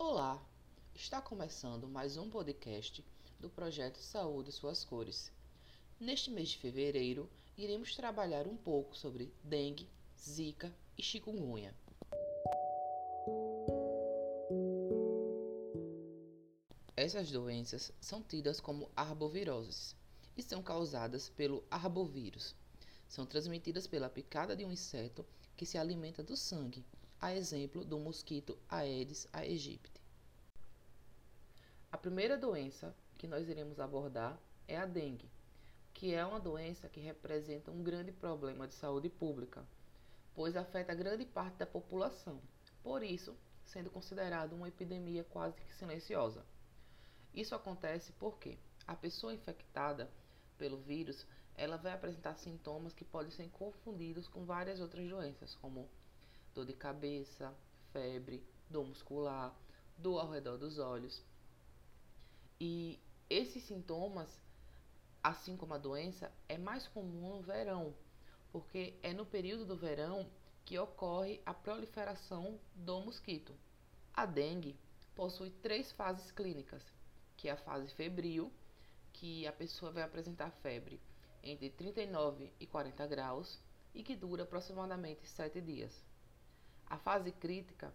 Olá, está começando mais um podcast do projeto Saúde Suas Cores. Neste mês de fevereiro, iremos trabalhar um pouco sobre dengue, zika e chikungunya. Essas doenças são tidas como arboviroses e são causadas pelo arbovírus. São transmitidas pela picada de um inseto que se alimenta do sangue a exemplo do mosquito Aedes aegypti. A primeira doença que nós iremos abordar é a dengue, que é uma doença que representa um grande problema de saúde pública, pois afeta grande parte da população, por isso sendo considerado uma epidemia quase que silenciosa. Isso acontece porque a pessoa infectada pelo vírus, ela vai apresentar sintomas que podem ser confundidos com várias outras doenças, como dor de cabeça, febre, dor muscular, dor ao redor dos olhos. E esses sintomas, assim como a doença, é mais comum no verão, porque é no período do verão que ocorre a proliferação do mosquito. A dengue possui três fases clínicas, que é a fase febril, que a pessoa vai apresentar febre entre 39 e 40 graus e que dura aproximadamente 7 dias. A fase crítica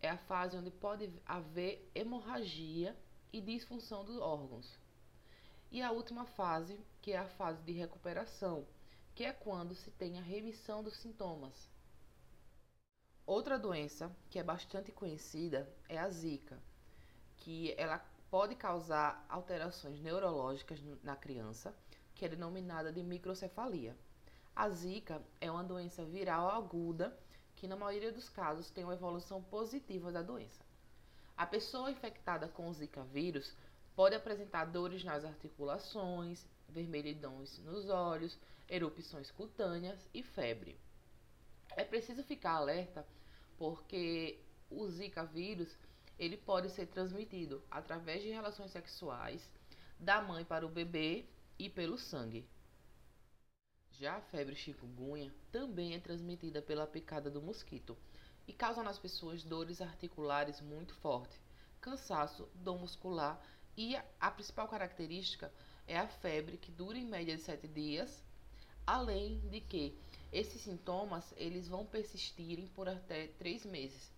é a fase onde pode haver hemorragia e disfunção dos órgãos. E a última fase, que é a fase de recuperação, que é quando se tem a remissão dos sintomas. Outra doença que é bastante conhecida é a Zika, que ela pode causar alterações neurológicas na criança, que é denominada de microcefalia. A Zika é uma doença viral aguda que na maioria dos casos tem uma evolução positiva da doença. A pessoa infectada com o Zika vírus pode apresentar dores nas articulações, vermelhidões nos olhos, erupções cutâneas e febre. É preciso ficar alerta porque o Zika vírus ele pode ser transmitido através de relações sexuais da mãe para o bebê e pelo sangue. Já a febre chikungunya também é transmitida pela picada do mosquito e causa nas pessoas dores articulares muito fortes, cansaço, dor muscular e a principal característica é a febre que dura em média de 7 dias, além de que esses sintomas eles vão persistirem por até 3 meses.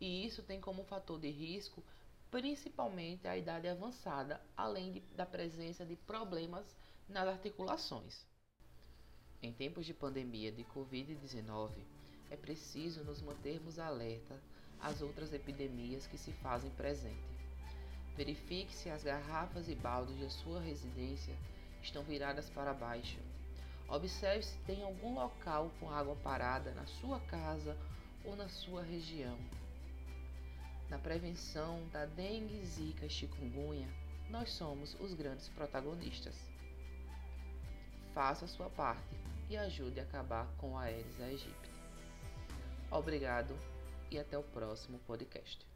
E isso tem como fator de risco principalmente a idade avançada, além de, da presença de problemas nas articulações. Em tempos de pandemia de Covid-19, é preciso nos mantermos alerta às outras epidemias que se fazem presente. Verifique se as garrafas e baldes de sua residência estão viradas para baixo. Observe se tem algum local com água parada na sua casa ou na sua região. Na prevenção da dengue, zika e chikungunya, nós somos os grandes protagonistas faça a sua parte e ajude a acabar com a Aedes aegypti. Obrigado e até o próximo podcast.